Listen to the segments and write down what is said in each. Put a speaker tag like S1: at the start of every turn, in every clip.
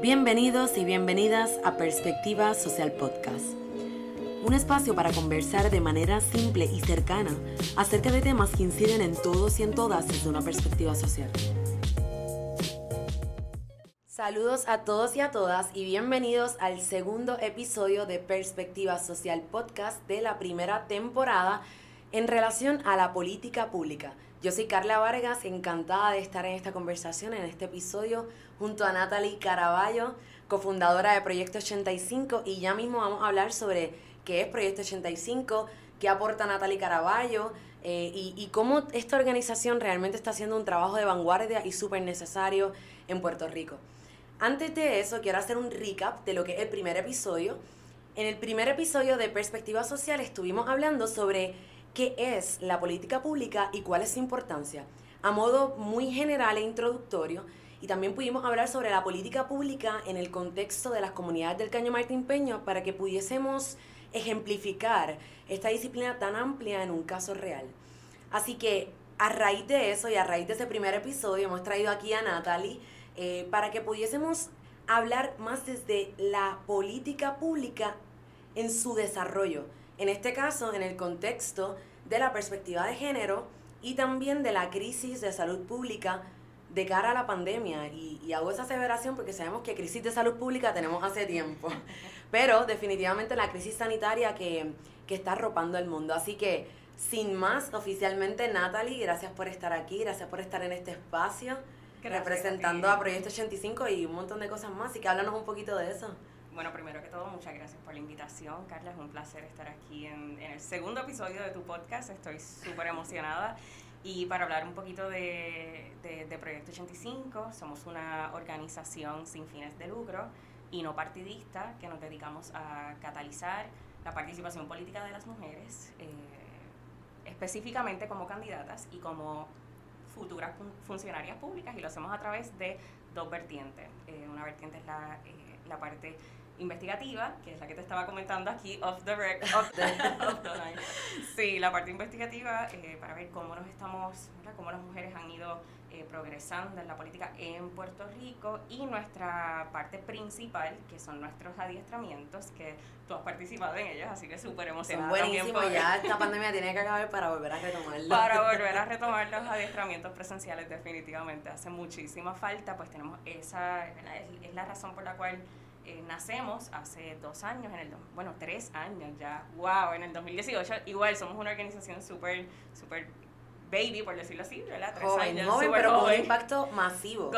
S1: Bienvenidos y bienvenidas a Perspectiva Social Podcast, un espacio para conversar de manera simple y cercana acerca de temas que inciden en todos y en todas desde una perspectiva social. Saludos a todos y a todas y bienvenidos al segundo episodio de Perspectiva Social Podcast de la primera temporada en relación a la política pública. Yo soy Carla Vargas, encantada de estar en esta conversación, en este episodio, junto a Natalie Caraballo, cofundadora de Proyecto 85, y ya mismo vamos a hablar sobre qué es Proyecto 85, qué aporta Natalie Caraballo, eh, y, cómo esta organización realmente está haciendo un trabajo de vanguardia y súper necesario en Puerto Rico. Antes de eso, quiero hacer un recap de lo que es el primer episodio. En el primer episodio de Perspectiva Social estuvimos hablando sobre qué es la política pública y cuál es su importancia, a modo muy general e introductorio, y también pudimos hablar sobre la política pública en el contexto de las comunidades del Caño Martín Peño para que pudiésemos ejemplificar esta disciplina tan amplia en un caso real. Así que a raíz de eso y a raíz de ese primer episodio hemos traído aquí a Natalie eh, para que pudiésemos hablar más desde la política pública en su desarrollo. En este caso, en el contexto de la perspectiva de género y también de la crisis de salud pública de cara a la pandemia. Y, hago esa aseveración porque sabemos que crisis de salud pública tenemos hace tiempo, pero definitivamente la crisis sanitaria que, que está arropando el mundo. Así que, sin más, oficialmente Natalie, gracias por estar aquí, gracias por estar en este espacio, representando a, Proyecto 85 y un montón de cosas más. Así que háblanos un poquito de eso.
S2: Bueno, primero que todo, muchas gracias por la invitación, Carla. Es un placer estar aquí en, en el segundo episodio de tu podcast. Estoy súper emocionada. Y para hablar un poquito de, de, Proyecto 85, somos una organización sin fines de lucro y no partidista que nos dedicamos a catalizar la participación política de las mujeres, eh, específicamente como candidatas y como futuras funcionarias públicas, y lo hacemos a través de dos vertientes. Eh, una vertiente es la, eh, la parte investigativa, que es la que te estaba comentando aquí, off the record, off the, line. Sí, la parte investigativa eh, para ver cómo nos estamos, cómo las mujeres han ido eh, progresando en la política en Puerto Rico y nuestra parte principal, que son nuestros adiestramientos, que tú has participado en ellos, así que súper emocionada.
S1: Buenísimo, ya esta pandemia tiene que acabar para volver a retomarlo.
S2: Para volver a retomar los adiestramientos presenciales definitivamente, hace muchísima falta, pues tenemos esa, es la razón por la cual eh, nacemos hace dos años, en el bueno, tres años ya, wow, en el 2018, igual somos una organización súper, súper baby, por decirlo así, ¿verdad?
S1: Tres años, joven, pero con un impacto masivo.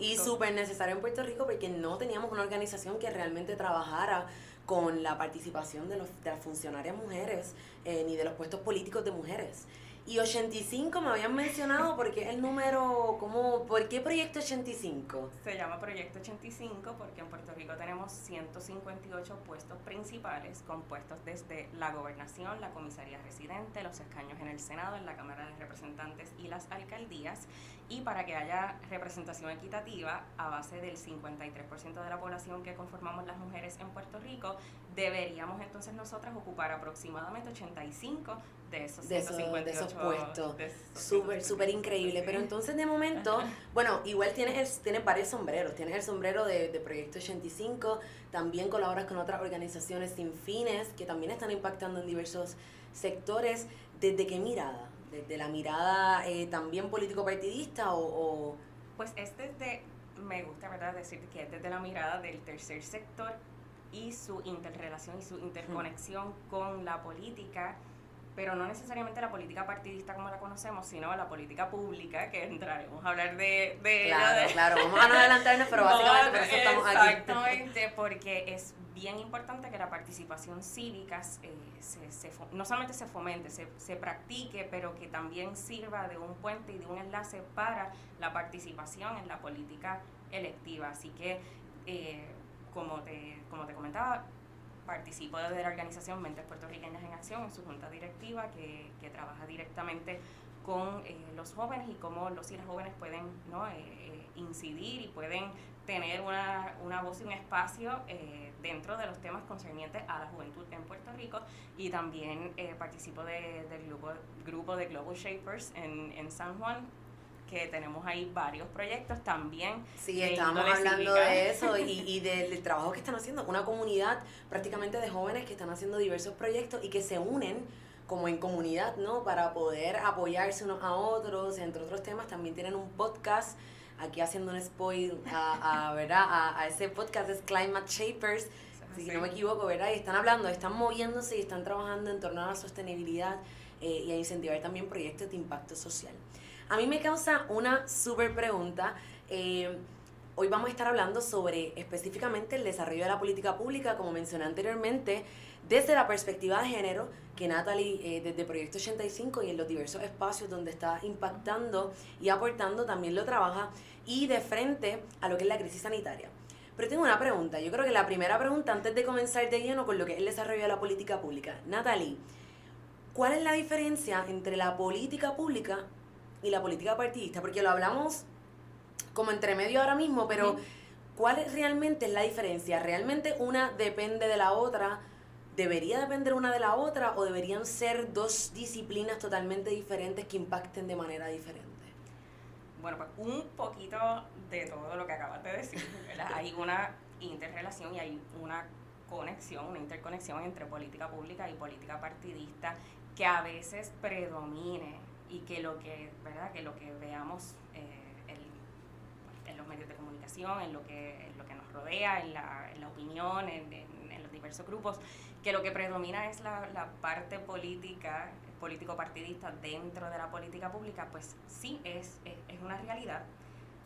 S1: y súper necesario en Puerto Rico porque no teníamos una organización que realmente trabajara con la participación de, los, de las funcionarias mujeres eh, ni de los puestos políticos de mujeres. Y 85 me habían mencionado porque el número, ¿cómo, ¿por qué Proyecto 85?
S2: Se llama Proyecto 85 porque en Puerto Rico tenemos 158 puestos principales compuestos desde la gobernación, la comisaría residente, los escaños en el Senado, en la Cámara de Representantes y las alcaldías. Y para que haya representación equitativa a base del 53% de la población que conformamos las mujeres en Puerto Rico, deberíamos entonces nosotras ocupar aproximadamente 85 de esos, de esos,
S1: puestos. Súper, súper increíble. Pero entonces de momento, bueno, igual tienes, tienes varios sombreros. Tienes el sombrero de, de Proyecto 85, también colaboras con otras organizaciones sin fines que también están impactando en diversos sectores. ¿Desde qué mirada? ¿Desde la mirada eh, también político-partidista o, o...?
S2: Pues es desde, me gusta verdad decir que es desde la mirada del tercer sector y su interrelación y su interconexión con la política pero no necesariamente la política partidista como la conocemos, sino la política pública, que entraremos a hablar de, de
S1: Claro, claro, vamos a no adelantarnos, pero básicamente por eso estamos
S2: aquí. Exactamente, porque es bien importante que la participación cívica eh, se, se, no solamente se fomente, se, se practique, pero que también sirva de un puente y de un enlace para la participación en la política electiva. Así que, eh, como, te, como te comentaba, participo desde la organización Mentes Puertorriqueñas en Acción, en su junta directiva, que, que trabaja directamente con eh, los jóvenes y cómo los y las jóvenes pueden ¿no? Eh, eh, incidir y pueden tener una, una, voz y un espacio dentro de los temas concernientes a la juventud en Puerto Rico y también participo de, del grupo, grupo de Global Shapers en, en San Juan que tenemos ahí varios proyectos también.
S1: Sí, estamos hablando de eso y, y del, trabajo que están haciendo. Una comunidad prácticamente de jóvenes que están haciendo diversos proyectos y que se unen como en comunidad, ¿no? Para poder apoyarse unos a otros, entre otros temas. También tienen un podcast, aquí haciendo un spoil a, a, ¿verdad? A, ese podcast es Climate Shapers, si no me equivoco, ¿verdad? Y están hablando, están moviéndose y están trabajando en torno a la sostenibilidad eh, y a incentivar también proyectos de impacto social. A mí me causa una súper pregunta. Eh, hoy vamos a estar hablando sobre específicamente el desarrollo de la política pública, como mencioné anteriormente, desde la perspectiva de género, que Natalie eh, desde Proyecto 85 y en los diversos espacios donde está impactando y aportando también lo trabaja, y de frente a lo que es la crisis sanitaria. Pero tengo una pregunta, yo creo que la primera pregunta antes de comenzar de lleno con lo que es el desarrollo de la política pública. Natalie, ¿cuál es la diferencia entre la política pública y la política partidista? Porque lo hablamos como entre medio ahora mismo, pero ¿cuál es realmente la diferencia? ¿Realmente una depende de la otra? ¿Debería depender una de la otra o deberían ser dos disciplinas totalmente diferentes que impacten de manera diferente?
S2: Bueno, pues un poquito de todo lo que acabas de decir. hay una interrelación y hay una conexión, una interconexión entre política pública y política partidista que a veces predomine y que lo que, ¿verdad? Que lo que veamos eh, en los medios de comunicación, en lo que, en lo que nos rodea, en la, en la opinión, en, en los diversos grupos, que lo que predomina es la, la parte política, político-partidista dentro de la política pública, pues sí, es, es, una realidad,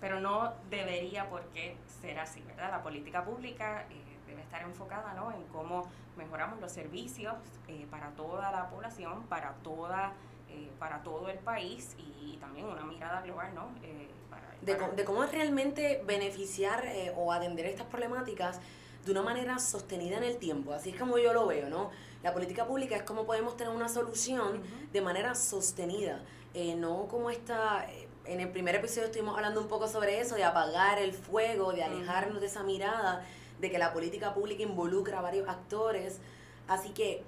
S2: pero no debería por qué ser así, ¿verdad? La política pública eh, debe estar enfocada ¿no? en cómo mejoramos los servicios eh, para toda la población, para, toda, eh, para todo el país y, también una mirada global, ¿no?
S1: de, de, cómo realmente beneficiar o atender estas problemáticas de una manera sostenida en el tiempo. Así es como yo lo veo, ¿no? La política pública es como podemos tener una solución de manera sostenida, eh, no como esta... Eh, en el primer episodio estuvimos hablando un poco sobre eso, de apagar el fuego, de alejarnos de esa mirada, de que la política pública involucra a varios actores. Así que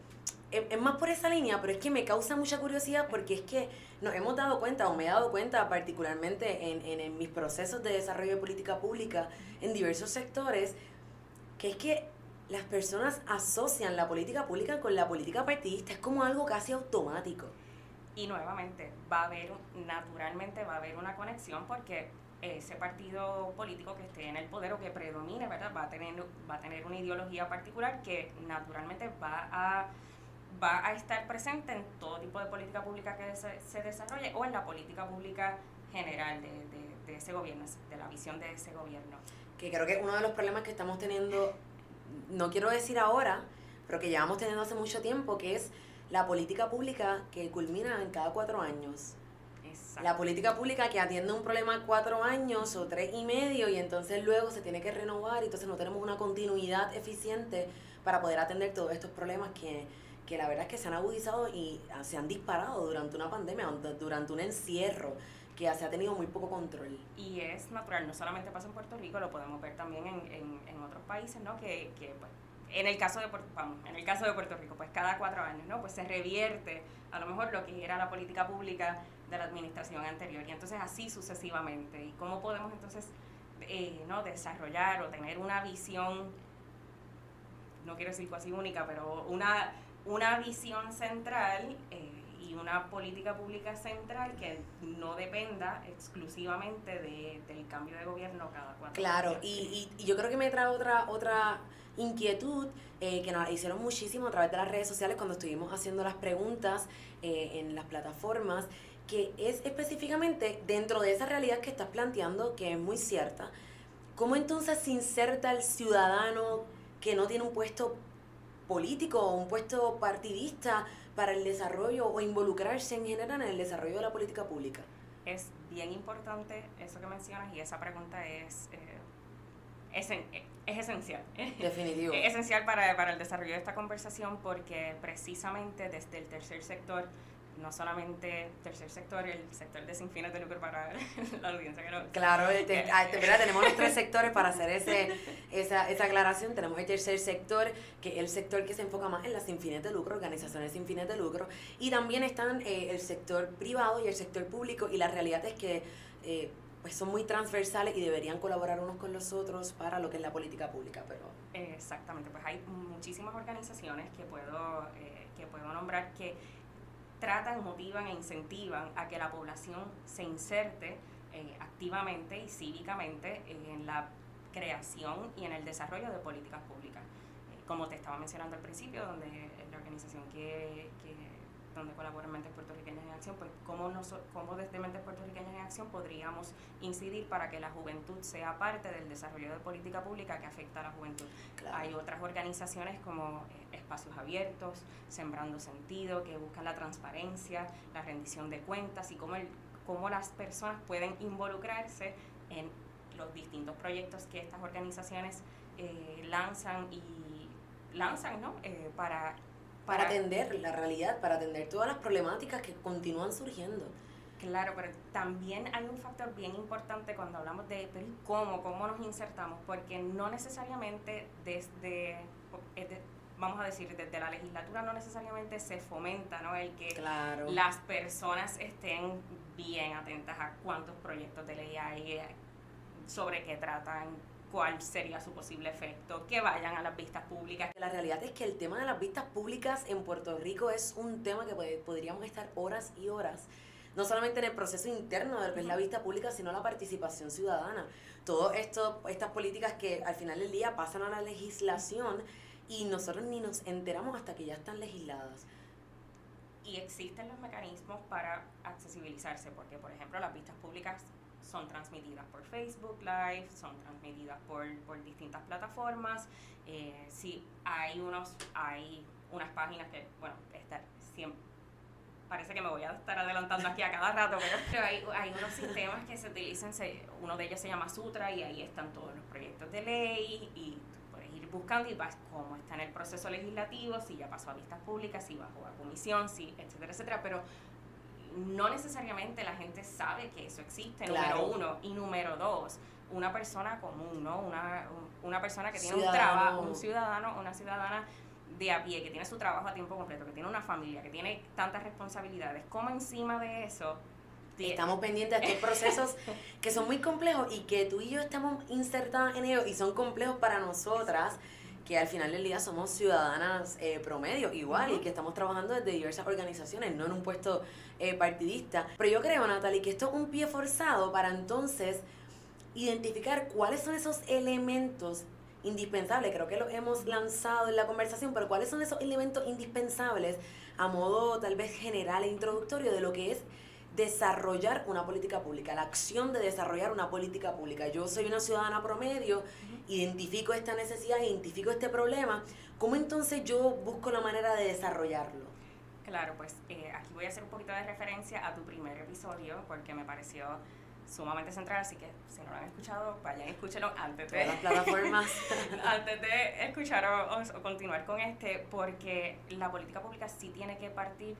S1: es, más por esa línea, pero es que me causa mucha curiosidad porque es que nos hemos dado cuenta, o me he dado cuenta particularmente en, en, en mis procesos de desarrollo de política pública en diversos sectores, que es que las personas asocian la política pública con la política partidista, es como algo casi automático.
S2: Y nuevamente, va a haber, naturalmente va a haber una conexión porque ese partido político que esté en el poder o que predomine, ¿verdad? Va a tener, va a tener una ideología particular que naturalmente va a, va a estar presente en todo tipo de política pública que se, se desarrolle o en la política pública general de, de, de ese gobierno, de la visión de ese gobierno
S1: que creo que uno de los problemas que estamos teniendo, no quiero decir ahora, pero que llevamos teniendo hace mucho tiempo, que es la política pública que culmina en cada cuatro años. La política pública que atiende un problema cuatro años o tres y medio y entonces luego se tiene que renovar y entonces no tenemos una continuidad eficiente para poder atender todos estos problemas que, que la verdad es que se han agudizado y se han disparado durante una pandemia, durante un encierro que se ha tenido muy poco control.
S2: Y es natural, no solamente pasa en Puerto Rico, lo podemos ver también en, en, otros países, ¿no? Que, que pues, en el caso de vamos, en el caso de Puerto Rico, pues cada cuatro años, ¿no? Pues se revierte a lo mejor lo que era la política pública de la administración anterior y entonces así sucesivamente. ¿Y cómo podemos entonces eh, no desarrollar o tener una visión, no quiero decir casi única, pero una, una visión central eh, y una política pública central que no dependa exclusivamente de, del cambio de gobierno cada cuatro
S1: Claro, y, y, yo creo que me trae otra, otra inquietud eh, que nos hicieron muchísimo a través de las redes sociales cuando estuvimos haciendo las preguntas eh, en las plataformas, que es específicamente dentro de esa realidad que estás planteando, que es muy cierta, ¿cómo entonces se inserta el ciudadano que no tiene un puesto político o un puesto partidista para el desarrollo o involucrarse en general en el desarrollo de la política pública?
S2: Es bien importante eso que mencionas y esa pregunta es, eh, es, esencial.
S1: Definitivo.
S2: es esencial para, para el desarrollo de esta conversación porque precisamente desde el tercer sector no solamente tercer sector, el sector de sin fines de lucro para la audiencia que no...
S1: Claro, este, ah, este, tenemos los tres sectores para hacer ese, esa, esa aclaración. Tenemos el tercer sector, que es el sector que se enfoca más en las sin fines de lucro, organizaciones sin fines de lucro, y también están eh, el sector privado y el sector público, y la realidad es que... Eh, pues son muy transversales y deberían colaborar unos con los otros para lo que es la política pública, pero...
S2: Exactamente, pues hay muchísimas organizaciones que puedo, eh, que puedo nombrar que tratan, motivan e incentivan a que la población se inserte eh, activamente y cívicamente en la creación y en el desarrollo de políticas públicas. Eh, como te estaba mencionando al principio, donde la organización que, que donde colaboran Mentes Puertorriqueñas en Acción, pues cómo, cómo desde Mentes Puertorriqueñas en Acción podríamos incidir para que la juventud sea parte del desarrollo de política pública que afecta a la juventud. Hay otras organizaciones como eh, Espacios Abiertos, Sembrando Sentido, que buscan la transparencia, la rendición de cuentas y cómo, el, cómo las personas pueden involucrarse en los distintos proyectos que estas organizaciones eh, lanzan y lanzan ¿no? Eh, para
S1: para atender la realidad, para atender todas las problemáticas que continúan surgiendo.
S2: Claro, pero también hay un factor bien importante cuando hablamos de cómo, cómo nos insertamos, porque no necesariamente desde, vamos a decir, desde la legislatura no necesariamente se fomenta ¿no? el que las personas estén bien atentas a cuántos proyectos de ley hay, eh, sobre qué tratan, cuál sería su posible efecto, que vayan a las vistas públicas.
S1: La realidad es que el tema de las vistas públicas en Puerto Rico es un tema que podríamos estar horas y horas, no solamente en el proceso interno de lo que es la vista pública, sino la participación ciudadana. Todo esto, estas políticas que al final del día pasan a la legislación y nosotros ni nos enteramos hasta que ya están legisladas
S2: y existen los mecanismos para accesibilizarse, porque por ejemplo las vistas públicas son transmitidas por Facebook Live, son transmitidas por, por distintas plataformas. Eh, sí, hay unos, hay unas páginas que, bueno, estar siempre parece que me voy a estar adelantando aquí a cada rato, pero hay, hay unos sistemas que se utilizan, uno de ellos se llama Sutra y ahí están todos los proyectos de ley y puedes ir buscando y vas cómo está en el proceso legislativo, si ya pasó a vistas públicas, si bajó a comisión, si, etcétera, etcétera, pero no necesariamente la gente sabe que eso existe, número uno. Y número dos, una persona común, ¿no? Una, una persona que tiene un trabajo, un ciudadano, una ciudadana de a pie, que tiene su trabajo a tiempo completo, que tiene una familia, que tiene tantas responsabilidades, como encima de eso...
S1: Estamos pendientes de estos procesos que son muy complejos y que tú y yo estamos insertados en ellos y son complejos para nosotras que al final del día somos ciudadanas eh, promedio igual y que estamos trabajando desde diversas organizaciones, no en un puesto eh, partidista. Pero yo creo, Natalie, que esto es un pie forzado para entonces identificar cuáles son esos elementos indispensables, creo que lo hemos lanzado en la conversación, pero cuáles son esos elementos indispensables a modo tal vez general e introductorio de lo que es desarrollar una política pública, la acción de desarrollar una política pública. Yo soy una ciudadana promedio, identifico esta necesidad, identifico este problema, ¿cómo entonces yo busco la manera de desarrollarlo?
S2: Claro, pues eh, aquí voy a hacer un poquito de referencia a tu primer episodio porque me pareció sumamente central, así que si no lo han escuchado, vayan y escúchenlo antes de,
S1: las plataformas.
S2: antes de escuchar o continuar con este, porque la política pública sí tiene que partir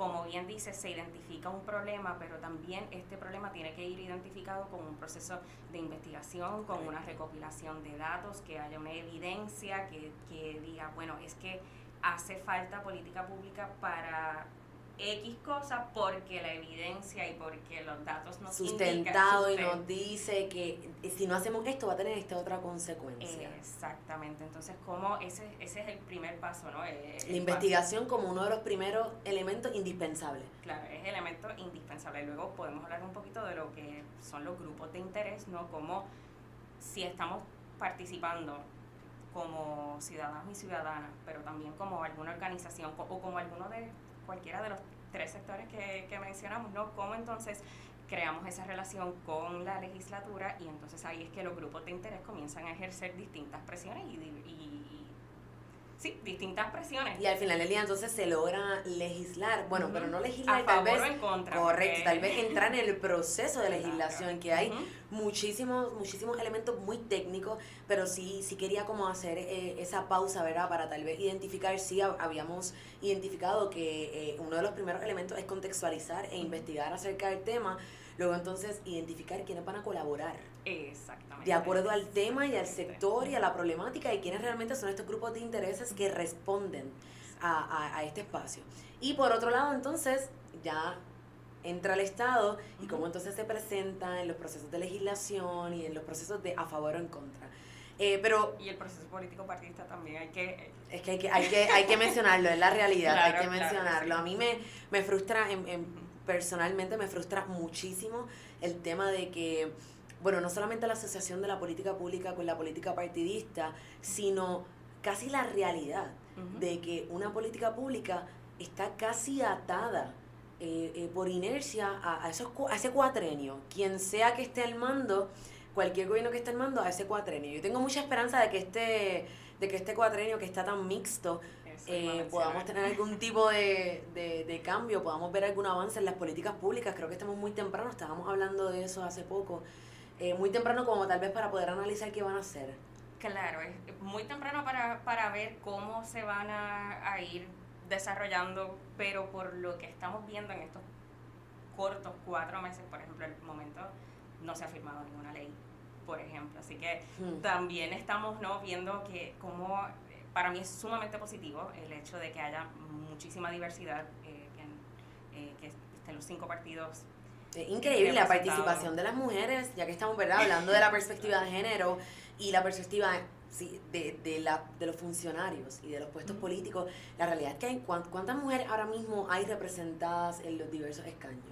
S2: como bien dice, se identifica un problema, pero también este problema tiene que ir identificado con un proceso de investigación, con una recopilación de datos, que haya una evidencia que, que diga, bueno, es que hace falta política pública para X cosas porque la evidencia y porque los datos nos
S1: sustentado y nos dice que si no hacemos esto va a tener esta otra consecuencia.
S2: Exactamente, entonces como ese, ese es el primer paso, ¿no?
S1: la investigación como uno de los primeros elementos indispensables.
S2: Claro, es elemento indispensable. Luego podemos hablar un poquito de lo que son los grupos de interés, ¿no? Como si estamos participando como ciudadanos y ciudadanas, pero también como alguna organización o como alguno de cualquiera de los tres sectores que, que mencionamos, ¿no? ¿Cómo entonces creamos esa relación con la legislatura y entonces ahí es que los grupos de interés comienzan a ejercer distintas presiones y, y, sí, distintas presiones.
S1: Y al final del día entonces se logra legislar, bueno, pero no legislar,
S2: A
S1: tal
S2: favor
S1: vez,
S2: o en contra.
S1: correcto,
S2: porque-
S1: tal vez entrar en el proceso de legislación, que hay muchísimos, muchísimos elementos muy técnicos, pero sí, sí quería como hacer eh, esa pausa, ¿verdad? Para tal vez identificar, sí hab- habíamos identificado que eh, uno de los primeros elementos es contextualizar e investigar acerca del tema, luego entonces identificar quiénes van a colaborar
S2: Exactamente.
S1: de acuerdo al tema y al sector y a la problemática y quiénes realmente son estos grupos de intereses que responden a, a- a este espacio. Y por otro lado, entonces, ya entra el Estado y cómo entonces se presenta en los procesos de legislación y en los procesos de a favor o en contra. Eh, pero
S2: Y el proceso político partidista también hay que...
S1: es que hay que, hay que, hay que mencionarlo, es la realidad,
S2: Claro,
S1: hay que
S2: claro,
S1: mencionarlo.
S2: sí.
S1: A mí me, me frustra, en, en- personalmente me frustra muchísimo el tema de que, bueno, no solamente la asociación de la política pública con la política partidista, sino casi la realidad de que una política pública está casi atada eh, eh, por inercia a, a, esos, a ese cuatrenio. Quien sea que esté al mando, cualquier gobierno que esté al mando, a ese cuatrenio. Yo tengo mucha esperanza de que este, de que este cuatrenio que está tan mixto, eh, podamos tener algún tipo de, de, de cambio, podamos ver algún avance en las políticas públicas. Creo que estamos muy temprano, estábamos hablando de eso hace poco. Eh, muy temprano como tal vez para poder analizar qué van a hacer.
S2: Claro, es muy temprano para, para ver cómo se van a, a ir desarrollando, pero por lo que estamos viendo en estos cortos cuatro meses, por ejemplo, el momento no se ha firmado ninguna ley, por ejemplo. Así que
S1: Hmm.
S2: también estamos ¿no? viendo que como eh, para mí es sumamente positivo el hecho de que haya muchísima diversidad, eh, que, en- eh, que estén los cinco partidos
S1: Eh, increíble la participación de las mujeres, ya que estamos ¿verdad? hablando de la perspectiva de género y la perspectiva sí, de, de, la, de los funcionarios y de los puestos políticos. La realidad es que hay cuán- cuántas mujeres ahora mismo hay representadas en los diversos escaños.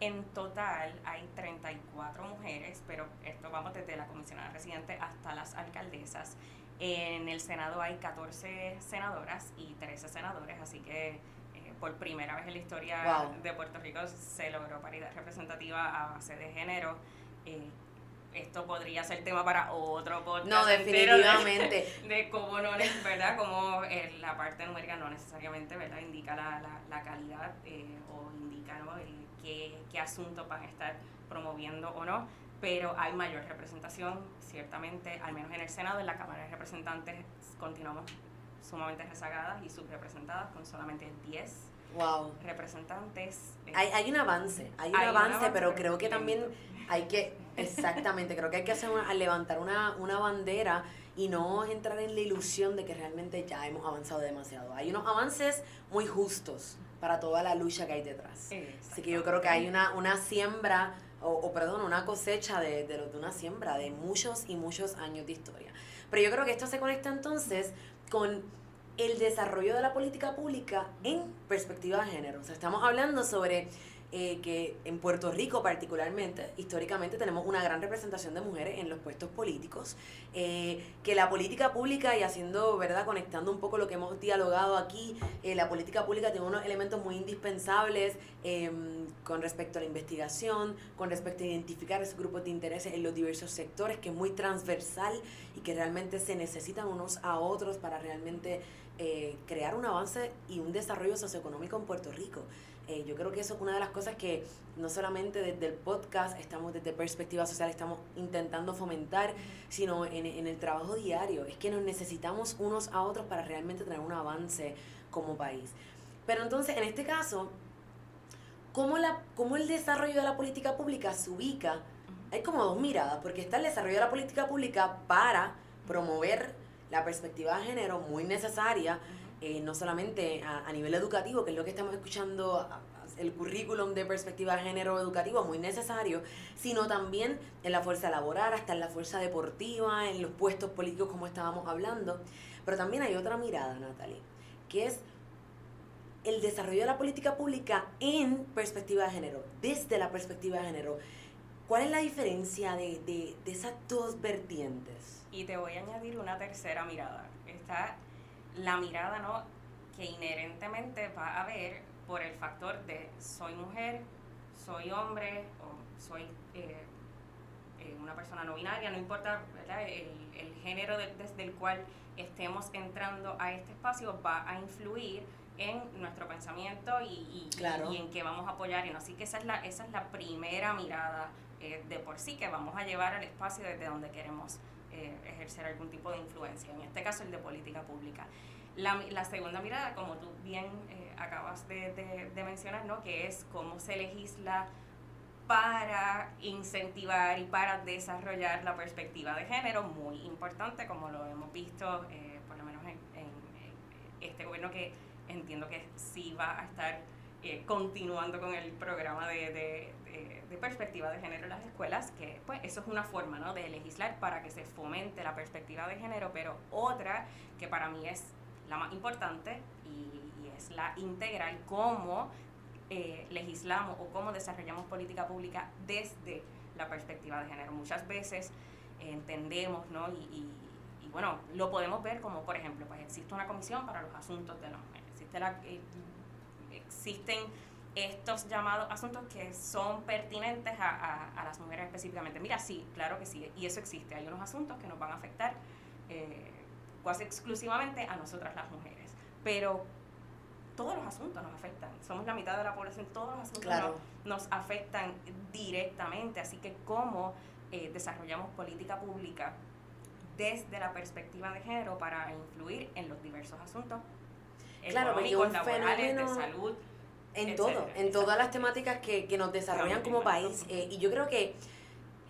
S2: En total hay 34 mujeres, pero esto vamos desde la comisionada residente hasta las alcaldesas. En el Senado hay 14 senadoras y 13 senadores, así que por primera vez en la historia
S1: Wow.
S2: de Puerto Rico se logró paridad representativa a base de género. Eh, esto podría ser tema para otro podcast.
S1: No,
S2: de-
S1: definitivamente.
S2: de cómo no, ¿verdad? Cómo eh, la parte numérica no necesariamente, ¿verdad? Indica la, la, la calidad eh, o indica, ¿no? El qué, qué asuntos van a estar promoviendo o no, pero hay mayor representación, ciertamente, al menos en el Senado, en la Cámara de Representantes continuamos sumamente rezagadas y subrepresentadas con solamente 10
S1: Wow.
S2: representantes. eh,
S1: Hay, hay un avance, hay un
S2: Hay un
S1: avance, pero creo que también hay que, exactamente, creo que hay que hacer una, levantar una, una bandera y no entrar en la ilusión de que realmente ya hemos avanzado demasiado. Hay unos avances muy justos para toda la lucha que hay detrás. Así que yo creo que hay una, una siembra, o, o perdón, una cosecha de, de, de una siembra de muchos y muchos años de historia. Pero yo creo que esto se conecta entonces con el desarrollo de la política pública en perspectiva de género. O sea, estamos hablando sobre eh, que en Puerto Rico particularmente, históricamente tenemos una gran representación de mujeres en los puestos políticos, eh, que la política pública, y haciendo, ¿verdad?, conectando un poco lo que hemos dialogado aquí, eh, la política pública tiene unos elementos muy indispensables eh, con respecto a la investigación, con respecto a identificar esos grupos de intereses en los diversos sectores, que es muy transversal y que realmente se necesitan unos a otros para realmente eh, crear un avance y un desarrollo socioeconómico en Puerto Rico. Eh, yo creo que eso es una de las cosas que no solamente desde el podcast estamos, desde perspectiva social, estamos intentando fomentar, sino en, en el trabajo diario. Es que nos necesitamos unos a otros para realmente tener un avance como país. Pero entonces, en este caso, ¿cómo, la, cómo el desarrollo de la política pública se ubica? Hay como dos miradas, porque está el desarrollo de la política pública para promover la perspectiva de género muy necesaria, eh, no solamente a, a, nivel educativo, que es lo que estamos escuchando, el currículum de perspectiva de género educativo muy necesario, sino también en la fuerza laboral, hasta en la fuerza deportiva, en los puestos políticos como estábamos hablando. Pero también hay otra mirada, Natalie, que es el desarrollo de la política pública en perspectiva de género, desde la perspectiva de género. ¿Cuál es la diferencia de, de, de esas dos vertientes?
S2: Y te voy a añadir una tercera mirada. Está la mirada ¿no? que inherentemente va a haber por el factor de soy mujer, soy hombre o soy eh, eh, una persona no binaria, no importa El, el, género desde el cual estemos entrando a este espacio, va a influir en nuestro pensamiento y, y, en qué vamos a apoyar. Y así que esa es la, esa es la primera mirada eh, de por sí que vamos a llevar al espacio desde donde queremos eh, ejercer algún tipo de influencia, en este caso el de política pública. La, segunda mirada, como tú bien eh, acabas de, mencionar, ¿no? que es cómo se legisla para incentivar y para desarrollar la perspectiva de género, muy importante, como lo hemos visto, por lo menos en, este gobierno que entiendo que sí va a estar continuando con el programa de perspectiva de género en las escuelas, que pues eso es una forma ¿no? de legislar para que se fomente la perspectiva de género, pero otra que para mí es la más importante y, es la integral, cómo eh, legislamos o cómo desarrollamos política pública desde la perspectiva de género. Muchas veces entendemos, ¿no? Y, bueno, lo podemos ver como, por ejemplo, pues existe una comisión para los asuntos de los la, eh, existen estos llamados asuntos que son pertinentes a, a, las mujeres específicamente. Mira, sí, claro que sí, y eso existe. Hay unos asuntos que nos van a afectar eh, casi exclusivamente a nosotras las mujeres, pero todos los asuntos nos afectan. Somos la mitad de la población, todos los asuntos nos, afectan directamente, así que cómo eh, desarrollamos política pública desde la perspectiva de género para influir en los diversos asuntos
S1: claro, económicos, laborales, de salud, en todo, en todas las temáticas que, que nos desarrollan como país. Eh, y yo creo que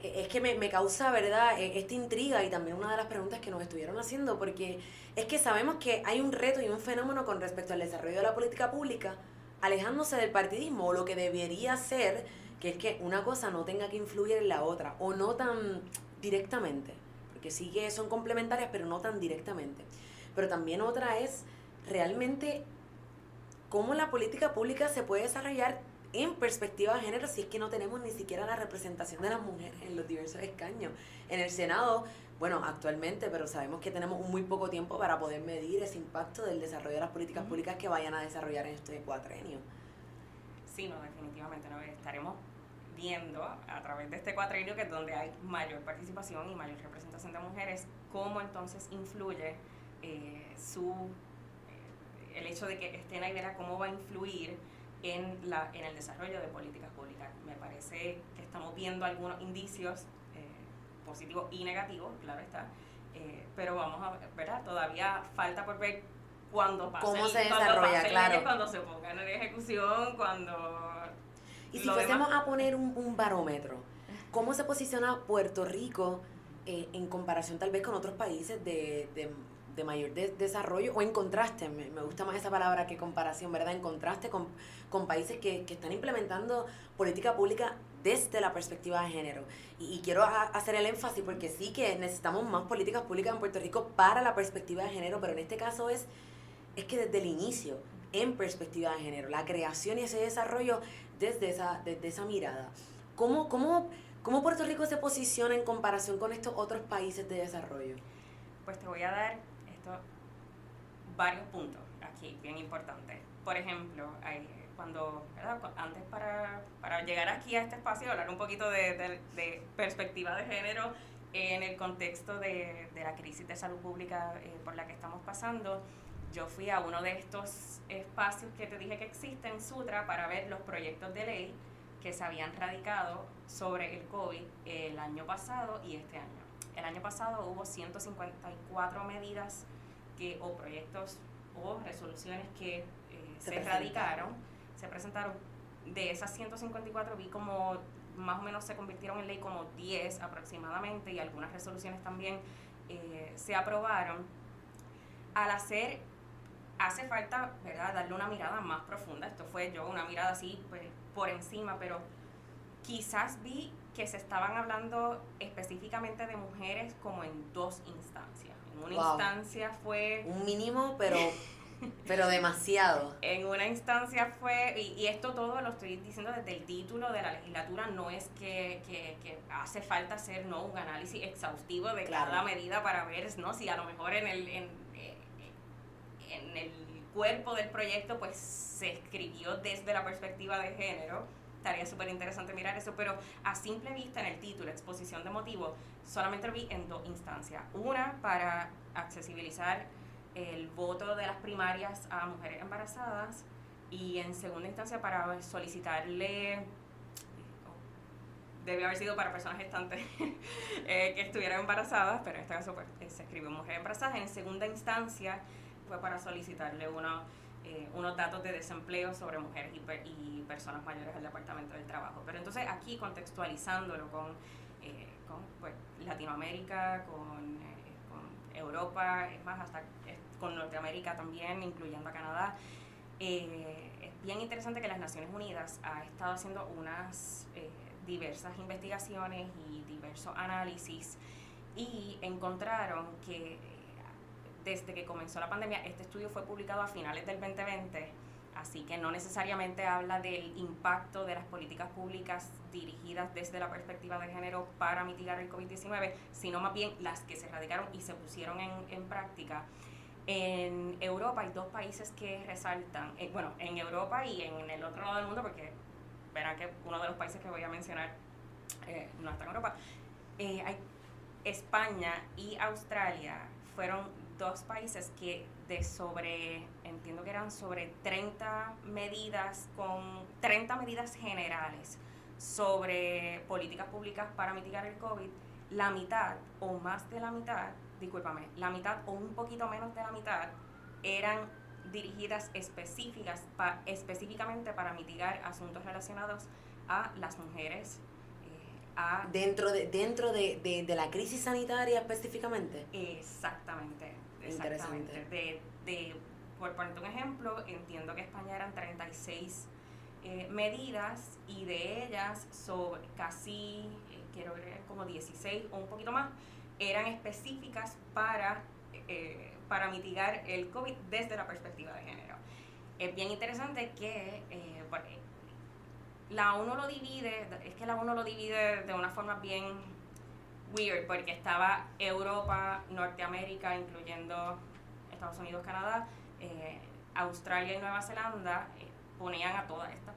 S1: eh, es que me, me causa, ¿verdad?, e, esta intriga y también una de las preguntas que nos estuvieron haciendo, porque es que sabemos que hay un reto y un fenómeno con respecto al desarrollo de la política pública, alejándose del partidismo, o lo que debería ser, que es que una cosa no tenga que influir en la otra, o no tan directamente, porque sí que son complementarias, pero no tan directamente. Pero también otra es realmente cómo la política pública se puede desarrollar en perspectiva de género si es que no tenemos ni siquiera la representación de las mujeres en los diversos escaños. En el Senado, bueno, actualmente, pero sabemos que tenemos muy poco tiempo para poder medir ese impacto del desarrollo de las políticas públicas que vayan a desarrollar en este cuatrenio.
S2: Sí, no, definitivamente no estaremos viendo a través de este cuatrenio que es donde hay mayor participación y mayor representación de mujeres, cómo entonces influye eh, su el hecho de que estén ahí verá cómo va a influir en, la, en el desarrollo de políticas públicas. Me parece que estamos viendo algunos indicios eh, positivos y negativos, claro está, eh, pero vamos a ver. Todavía falta por ver cuándo pase,
S1: ¿Cómo se desarrolla, claro.
S2: cuando se pongan en ejecución, cuando...
S1: Y si fuésemos a poner un, un, barómetro, ¿cómo se posiciona Puerto Rico eh, en comparación tal vez con otros países de, de de mayor desarrollo o en contraste, me, gusta más esa palabra que comparación, ¿verdad? En contraste con, con países que, que, están implementando política pública desde la perspectiva de género. Y, quiero hacer el énfasis porque sí que necesitamos más políticas públicas en Puerto Rico para la perspectiva de género, pero en este caso es, es que desde el inicio, en perspectiva de género, la creación y ese desarrollo desde esa, desde esa mirada. ¿Cómo, cómo, ¿Cómo Puerto Rico se posiciona en comparación con estos otros países de desarrollo?
S2: Pues te voy a dar varios puntos aquí bien importantes. Por ejemplo, cuando, antes para, para, llegar aquí a este espacio, hablar un poquito de, perspectiva de género en el contexto de, la crisis de salud pública eh, por la que estamos pasando, yo fui a uno de estos espacios que te dije que existen, Sutra, para ver los proyectos de ley que se habían radicado sobre el COVID el año pasado y este año. El año pasado hubo 154 medidas o proyectos o resoluciones que eh, se, radicaron, se presentaron. De esas 154 vi como más o menos se convirtieron en ley como 10 aproximadamente y algunas resoluciones también eh, se aprobaron. Al hacer, hace falta, ¿verdad?, darle una mirada más profunda. Esto fue yo una mirada así pues, por encima, pero quizás vi que se estaban hablando específicamente de mujeres como en dos instancias una instancia fue...
S1: Un mínimo, pero, pero demasiado.
S2: En una instancia fue, y, esto todo lo estoy diciendo desde el título de la legislatura, no es que, que, que hace falta hacer ¿no? un análisis exhaustivo de cada medida para ver ¿no? si a lo mejor en el, en, en el cuerpo del proyecto pues se escribió desde la perspectiva de género estaría súper interesante mirar eso, pero a simple vista en el título, exposición de motivos, solamente lo vi en dos instancias. Una, para accesibilizar el voto de las primarias a mujeres embarazadas y en segunda instancia para solicitarle debió haber sido para personas gestantes eh, que estuvieran embarazadas, pero en este caso pues, eh, se escribió mujer embarazada. En segunda instancia fue para solicitarle uno, eh, unos datos de desempleo sobre mujeres y, personas mayores al Departamento del Trabajo. Pero entonces aquí contextualizándolo con, con pues, Latinoamérica, con, con, Europa, es más, hasta con Norteamérica también, incluyendo a Canadá, es bien interesante que las Naciones Unidas ha estado haciendo unas diversas investigaciones y diversos análisis y encontraron que eh, desde que comenzó la pandemia, este estudio fue publicado a finales del 2020, así que no necesariamente habla del impacto de las políticas públicas dirigidas desde la perspectiva de género para mitigar el COVID-19, sino más bien las que se radicaron y se pusieron en, en práctica. En Europa hay dos países que resaltan, eh, bueno, en Europa y en el otro lado del mundo, porque verán que uno de los países que voy a mencionar eh, no está en Europa. Eh, hay, España y Australia fueron dos países que de sobre, entiendo que eran sobre 30 medidas con 30 medidas generales sobre políticas públicas para mitigar el COVID, la mitad o más de la mitad, discúlpame, la mitad o un poquito menos de la mitad eran dirigidas específicas específicamente para mitigar asuntos relacionados a las mujeres.
S1: Eh, a dentro de dentro de, de, la crisis sanitaria específicamente.
S2: Exactamente. Interesante. De, por ponerte un ejemplo, entiendo que España eran 36 eh, medidas y de ellas sobre casi, eh, quiero ver, como 16 o un poquito más, eran específicas para para mitigar el COVID desde la perspectiva de género. Es bien interesante que eh, la ONU lo divide, es que la ONU lo divide de una forma bien weird, porque estaba Europa, Norteamérica, incluyendo Estados Unidos, Canadá, eh, Australia y Nueva Zelanda, eh, ponían a todas estas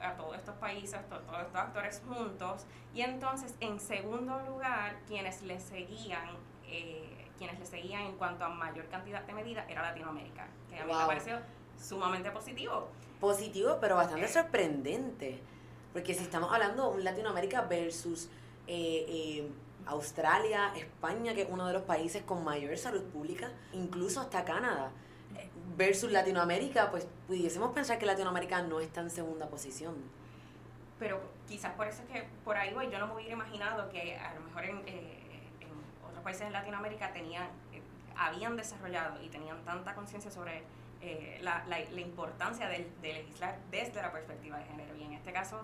S2: a todos estos países, todos estos actores juntos, y entonces en segundo lugar, quienes le seguían eh, quienes le seguían en cuanto a mayor cantidad de medidas era Latinoamérica, que a mí me pareció sumamente positivo.
S1: Positivo, pero bastante eh. sorprendente, porque si estamos hablando de un Latinoamérica versus eh, eh, Australia, España, que es uno de los países con mayor salud pública, incluso hasta Canadá, versus Latinoamérica, pues pudiésemos pensar que Latinoamérica no está en segunda posición.
S2: Pero quizás por eso es que por ahí voy, yo no me hubiera imaginado que a lo mejor en países en Latinoamérica tenían, eh, habían desarrollado y tenían tanta conciencia sobre eh, la, la, importancia de, legislar desde la perspectiva de género. Y en este caso,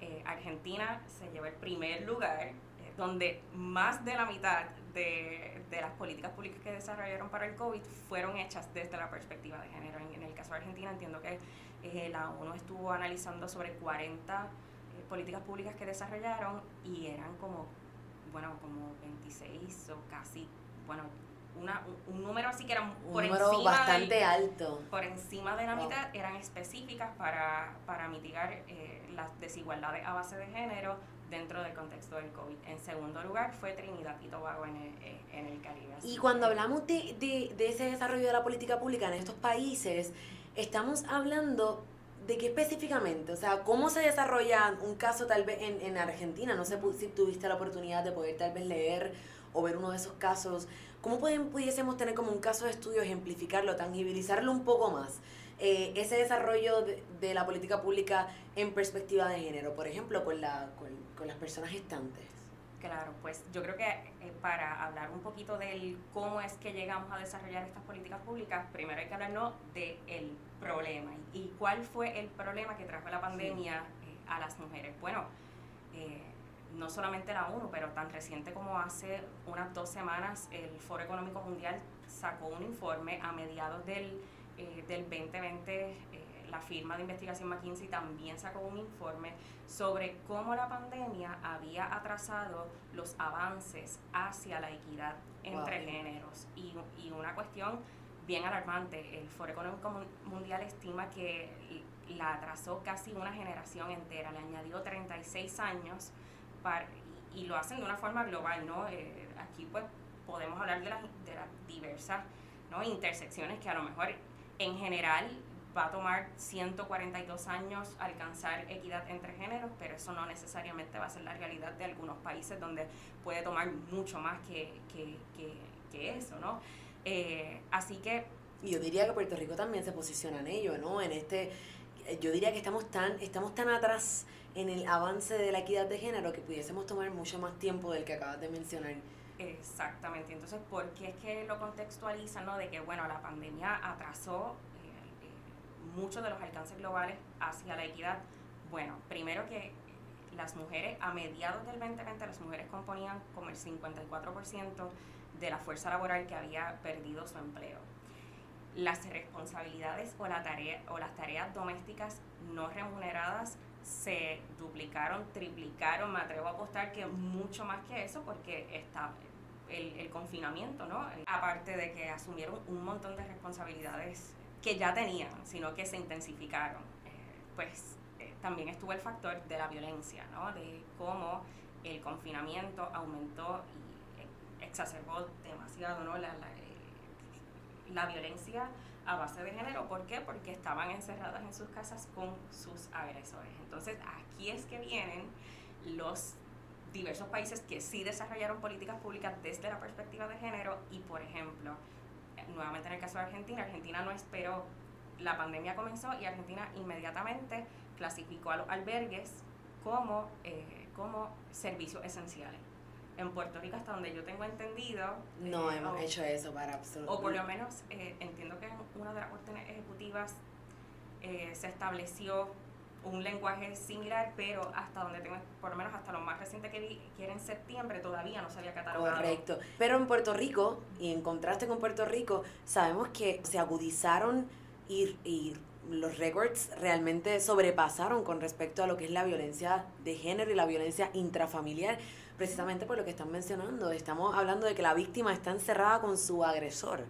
S2: eh, Argentina se lleva el primer lugar, donde más de la mitad de, de, las políticas públicas que desarrollaron para el COVID fueron hechas desde la perspectiva de género. En, en el caso de Argentina, entiendo que la ONU estuvo analizando sobre 40 políticas públicas que desarrollaron y eran como bueno, como 26 o casi, bueno, una, un, número así que era
S1: por número bastante alto.
S2: Por encima de la mitad eran específicas para, para mitigar eh, las desigualdades a base de género dentro del contexto del COVID. En segundo lugar fue Trinidad y Tobago en el, eh, en el Caribe.
S1: Y cuando hablamos de, de, de ese desarrollo de la política pública en estos países, estamos hablando ¿De qué específicamente? O sea, ¿cómo se desarrolla un caso tal vez en, en Argentina? No sé si tuviste la oportunidad de poder tal vez leer o ver uno de esos casos. ¿Cómo pueden, pudiésemos tener como un caso de estudio, ejemplificarlo, tangibilizarlo un poco más? Eh, ese desarrollo de, de, la política pública en perspectiva de género, por ejemplo, con, la, con, con las personas gestantes.
S2: Claro, pues yo creo que eh, para hablar un poquito del cómo es que llegamos a desarrollar estas políticas públicas, primero hay que hablarnos del problema y, cuál fue el problema que trajo la pandemia eh, a las mujeres. Bueno, eh, no solamente la ONU, pero tan reciente como hace unas dos semanas el Foro Económico Mundial sacó un informe a mediados del, del 2020 la firma de investigación McKinsey también sacó un informe sobre cómo la pandemia había atrasado los avances hacia la equidad entre géneros. Y, y, una cuestión bien alarmante, el Foro Económico Mundial estima que la atrasó casi una generación entera, le añadió 36 años para, y, lo hacen de una forma global, ¿no? Eh, aquí pues podemos hablar de las, de las diversas ¿no? intersecciones que a lo mejor en general va a tomar 142 años alcanzar equidad entre géneros, pero eso no necesariamente va a ser la realidad de algunos países donde puede tomar mucho más que, que, que, eso, ¿no? Eh, así que...
S1: Yo diría que Puerto Rico también se posiciona en ello, ¿no? En este, yo diría que estamos tan, estamos tan atrás en el avance de la equidad de género que pudiésemos tomar mucho más tiempo del que acabas de mencionar.
S2: Exactamente, entonces, ¿por qué es que lo contextualizan, no? De que, bueno, la pandemia atrasó muchos de los alcances globales hacia la equidad? Bueno, primero que las mujeres, a mediados del 2020, las mujeres componían como el 54% de la fuerza laboral que había perdido su empleo. Las responsabilidades o, las tareas domésticas no remuneradas se duplicaron, triplicaron, me atrevo a apostar que mucho más que eso porque está el, el confinamiento, ¿no? Aparte de que asumieron un montón de responsabilidades que ya tenían, sino que se intensificaron. Eh, pues eh, también estuvo el factor de la violencia, ¿no? de cómo el confinamiento aumentó y exacerbó demasiado ¿no? la, la, eh, la violencia a base de género. ¿Por qué? Porque estaban encerradas en sus casas con sus agresores. Entonces aquí es que vienen los diversos países que sí desarrollaron políticas públicas desde la perspectiva de género y, por ejemplo, nuevamente en el caso de Argentina, Argentina no esperó, la pandemia comenzó y Argentina inmediatamente clasificó a los albergues como, eh, como servicios esenciales. En Puerto Rico, hasta donde yo tengo entendido...
S1: No eh, hemos hecho eso para absolutamente.
S2: O por lo menos eh, entiendo que en una de las órdenes ejecutivas se estableció un lenguaje similar, pero hasta donde tengo, por lo menos hasta lo más reciente que vi, que era en septiembre, todavía no se había catalogado.
S1: Correcto. Pero en Puerto Rico, y en contraste con Puerto Rico, sabemos que se agudizaron y, y los récords realmente sobrepasaron con respecto a lo que es la violencia de género y la violencia intrafamiliar, precisamente por lo que están mencionando. Estamos hablando de que la víctima está encerrada con su agresor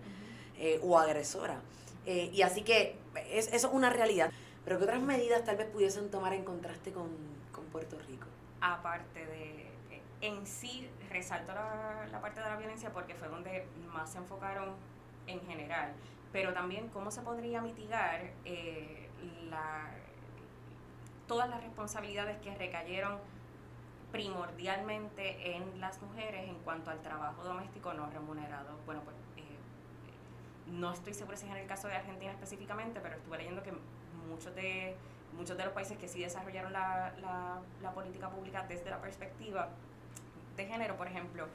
S1: eh, o agresora. Eh, y así que es, eso es una realidad. Pero ¿qué otras medidas tal vez pudiesen tomar en contraste con, Puerto Rico?
S2: Aparte de, eh, en sí, resalto la, la parte de la violencia porque fue donde más se enfocaron en general, pero también cómo se podría mitigar eh, la, todas las responsabilidades que recayeron primordialmente en las mujeres en cuanto al trabajo doméstico no remunerado. Bueno, pues eh, no estoy segura si es en el caso de Argentina específicamente, pero estuve leyendo que muchos de, muchos de los países que sí desarrollaron la, la, política pública desde la perspectiva de género, por ejemplo,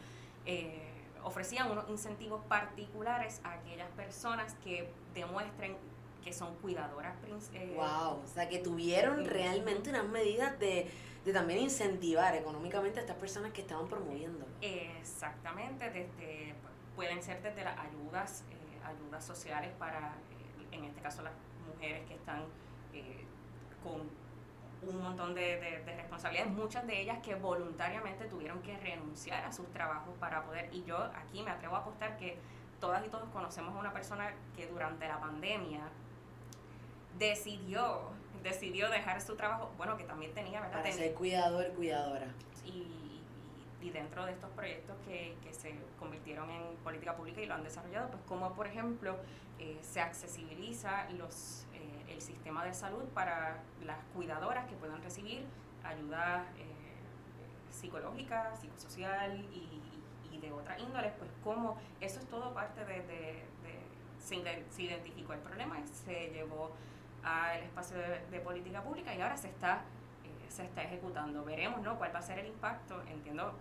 S2: eh, ofrecían unos incentivos particulares a aquellas personas que demuestren que son cuidadoras.
S1: Eh, wow, o sea, que tuvieron realmente unas medidas de, de, también incentivar económicamente a estas personas que estaban promoviendo.
S2: Exactamente, desde pueden ser desde las ayudas, eh, ayudas sociales para, en este caso las mujeres que están con un montón de, de, responsabilidades, muchas de ellas que voluntariamente tuvieron que renunciar a sus trabajos para poder, y yo aquí me atrevo a apostar que todas y todos conocemos a una persona que durante la pandemia decidió, decidió dejar su trabajo, bueno, que también tenía, ¿verdad?
S1: Para ser cuidador, cuidadora.
S2: Y, y dentro de estos proyectos que, que, se convirtieron en política pública y lo han desarrollado, pues como por ejemplo eh, se accesibiliza los el sistema de salud para las cuidadoras que puedan recibir ayuda eh, psicológica, psicosocial y, de otra índole, pues como eso es todo parte de, de, se, identificó el problema, se llevó al espacio de, política pública y ahora se está, eh, se está ejecutando. Veremos ¿no? cuál va a ser el impacto, entiendo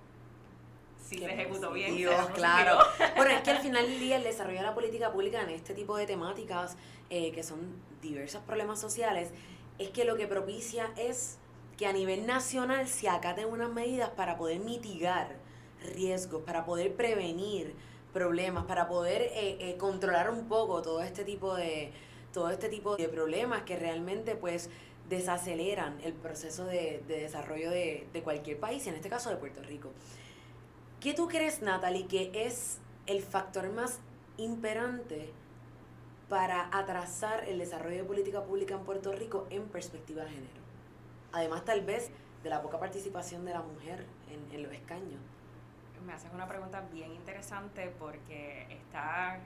S2: si se ejecutó bien.
S1: Dios, claro. bueno, es que al final del día el desarrollo de la política pública en este tipo de temáticas, eh, que son diversos problemas sociales, es que lo que propicia es que a nivel nacional se acaten unas medidas para poder mitigar riesgos, para poder prevenir problemas, para poder eh, eh, controlar un poco todo este tipo de todo este tipo de problemas que realmente pues desaceleran el proceso de, de desarrollo de, de cualquier país, y en este caso de Puerto Rico. ¿Qué tú crees, Natalie, que es el factor más imperante para atrasar el desarrollo de política pública en Puerto Rico en perspectiva de género? Además, tal vez, de la poca participación de la mujer en, los escaños.
S2: Me haces una pregunta bien interesante porque está,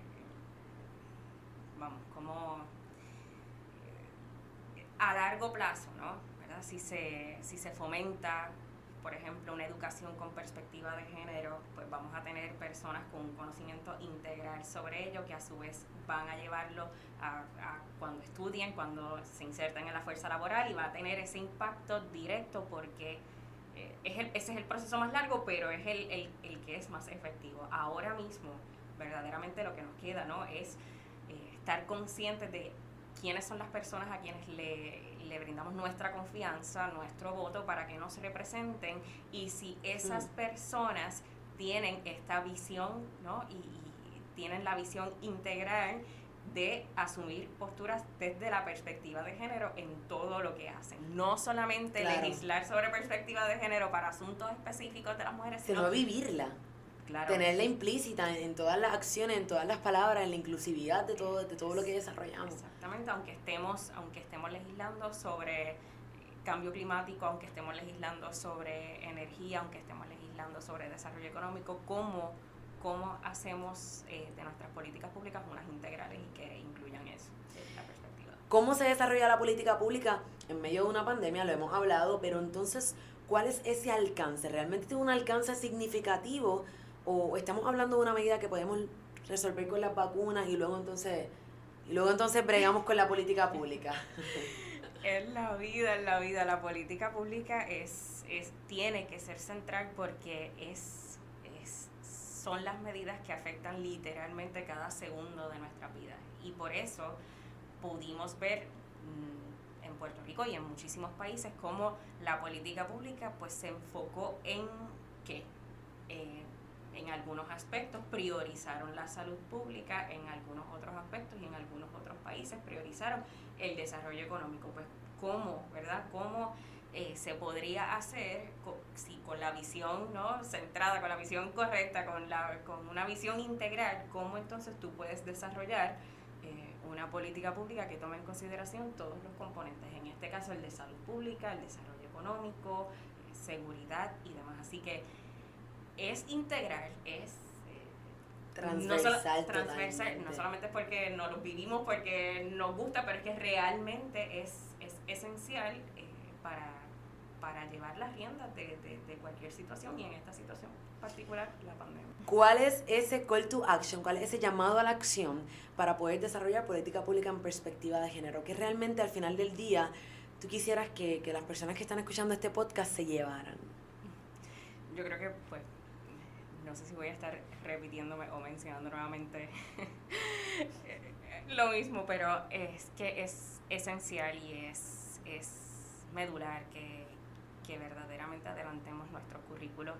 S2: vamos, como eh, a largo plazo, ¿no? ¿Verdad? Si se, si se fomenta por ejemplo, una educación con perspectiva de género, pues vamos a tener personas con un conocimiento integral sobre ello que a su vez van a llevarlo a, cuando estudien, cuando se inserten en la fuerza laboral y va a tener ese impacto directo porque eh, es el, ese es el proceso más largo, pero es el, el, el, que es más efectivo. Ahora mismo, verdaderamente lo que nos queda ¿no? es eh, estar conscientes de quiénes son las personas a quienes le, le brindamos nuestra confianza, nuestro voto para que nos representen y si esas mm. personas tienen esta visión ¿no? y, tienen la visión integral de asumir posturas desde la perspectiva de género en todo lo que hacen. No solamente legislar sobre perspectiva de género para asuntos específicos de las mujeres,
S1: sino vivirla. Tenerla implícita en, todas las acciones, en todas las palabras, en la inclusividad de todo, de todo lo que desarrollamos.
S2: Exactamente, aunque estemos, aunque estemos legislando sobre cambio climático, aunque estemos legislando sobre energía, aunque estemos legislando sobre desarrollo económico, cómo, cómo hacemos eh, de nuestras políticas públicas unas integrales y que incluyan eso, la perspectiva.
S1: ¿Cómo se desarrolla la política pública en medio de una pandemia? Lo hemos hablado, pero entonces, ¿cuál es ese alcance? ¿Realmente tiene un alcance significativo? O estamos hablando de una medida que podemos resolver con las vacunas y luego entonces luego entonces bregamos con la política pública.
S2: Es la vida, es la vida. La política pública es, es tiene que ser central porque es, son las medidas que afectan literalmente cada segundo de nuestra vida. Y por eso pudimos ver mm, en Puerto Rico y en muchísimos países cómo la política pública pues se enfocó en qué? Eh, en algunos aspectos priorizaron la salud pública, en algunos otros aspectos y en algunos otros países priorizaron el desarrollo económico. Pues cómo, ¿verdad? ¿Cómo eh, se podría hacer si con la visión ¿no? centrada, con la visión correcta, con, la, con una visión integral, cómo entonces tú puedes desarrollar eh, una política pública que tome en consideración todos los componentes, en este caso el de salud pública, el desarrollo económico, eh, seguridad y demás. Así que es integral, es
S1: eh, transversal,
S2: no, transversal no solamente porque no lo vivimos, porque nos gusta, pero es que realmente es, es esencial eh, para, para llevar las riendas de, de, cualquier situación y en esta situación particular, la pandemia.
S1: ¿Cuál es ese call to action, cuál es ese llamado a la acción para poder desarrollar política pública en perspectiva de género? Que realmente al final del día tú quisieras que, que las personas que están escuchando este podcast se llevaran.
S2: Yo creo que pues no sé si voy a estar repitiéndome o mencionando nuevamente lo mismo, pero es que es esencial y es, es medular que, que verdaderamente adelantemos nuestros currículos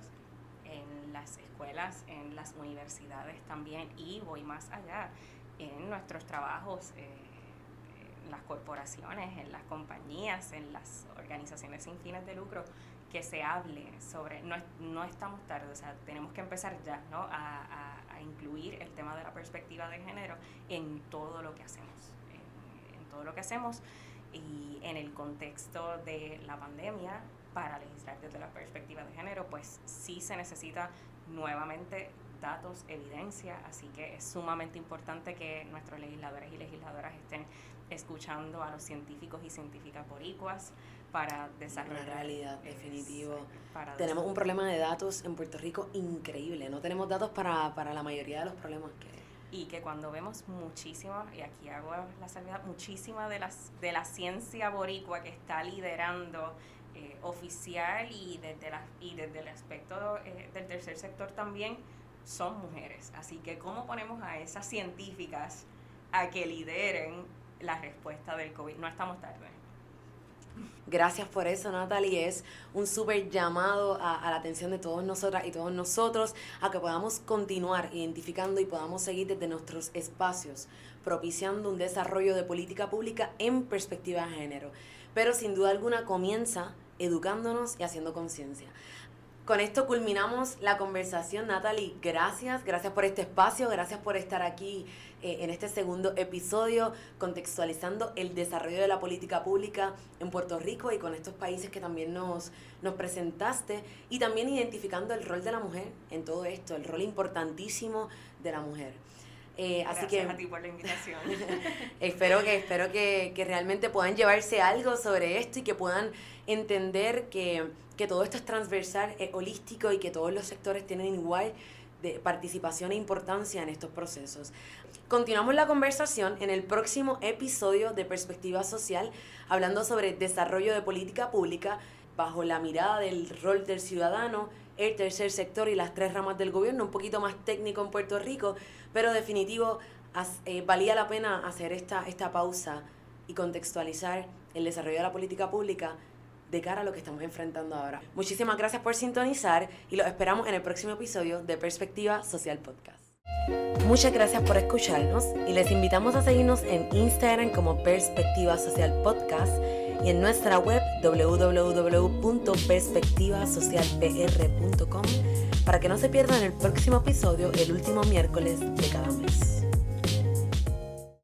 S2: en las escuelas, en las universidades también y voy más allá, en nuestros trabajos. Eh, en las corporaciones, en las compañías, en las organizaciones sin fines de lucro, que se hable sobre, no, no estamos tarde, o sea, tenemos que empezar ya, ¿no? A, a, incluir el tema de la perspectiva de género en todo lo que hacemos, en, todo lo que hacemos y en el contexto de la pandemia, para legislar desde la perspectiva de género, pues sí se necesita nuevamente datos, evidencia, así que es sumamente importante que nuestros legisladores y legisladoras estén escuchando a los científicos y científicas boricuas, para desarrollar.
S1: Una realidad, definitivo. tenemos un problema de datos en Puerto Rico increíble. No tenemos datos para, para la mayoría de los problemas que...
S2: Y que cuando vemos muchísima, y aquí hago la salvedad, muchísima de, las, de la ciencia boricua que está liderando eh, oficial y desde, la, y desde el aspecto eh, del tercer sector también, son mujeres. Así que, ¿cómo ponemos a esas científicas a que lideren la respuesta del COVID? No estamos tarde.
S1: Gracias por eso, Natalie. Es un súper llamado a, la atención de todos nosotras y todos nosotros a que podamos continuar identificando y podamos seguir desde nuestros espacios, propiciando un desarrollo de política pública en perspectiva de género. Pero sin duda alguna comienza educándonos y haciendo conciencia. Con esto culminamos la conversación, Natalie. Gracias, gracias por este espacio, gracias por estar aquí eh, en este segundo episodio contextualizando el desarrollo de la política pública en Puerto Rico y con estos países que también nos, nos presentaste y también identificando el rol de la mujer en todo esto, el rol importantísimo de la mujer.
S2: Eh, así que a ti por la invitación.
S1: espero que espero que, que, realmente puedan llevarse algo sobre esto y que puedan entender que, que todo esto es transversal, es holístico y que todos los sectores tienen igual participación e importancia en estos procesos. Continuamos la conversación en el próximo episodio de Perspectiva Social, hablando sobre desarrollo de política pública bajo la mirada del rol del ciudadano, el tercer sector y las tres ramas del gobierno, un poquito más técnico en Puerto Rico, pero definitivo eh, valía la pena hacer esta, esta pausa y contextualizar el desarrollo de la política pública de cara a lo que estamos enfrentando ahora. Muchísimas gracias por sintonizar y los esperamos en el próximo episodio de Perspectiva Social Podcast. Muchas gracias por escucharnos y les invitamos a seguirnos en Instagram como Perspectiva Social Podcast y en nuestra web www.perspectivasocialpr.com para que no se pierdan el próximo episodio el último miércoles de cada mes.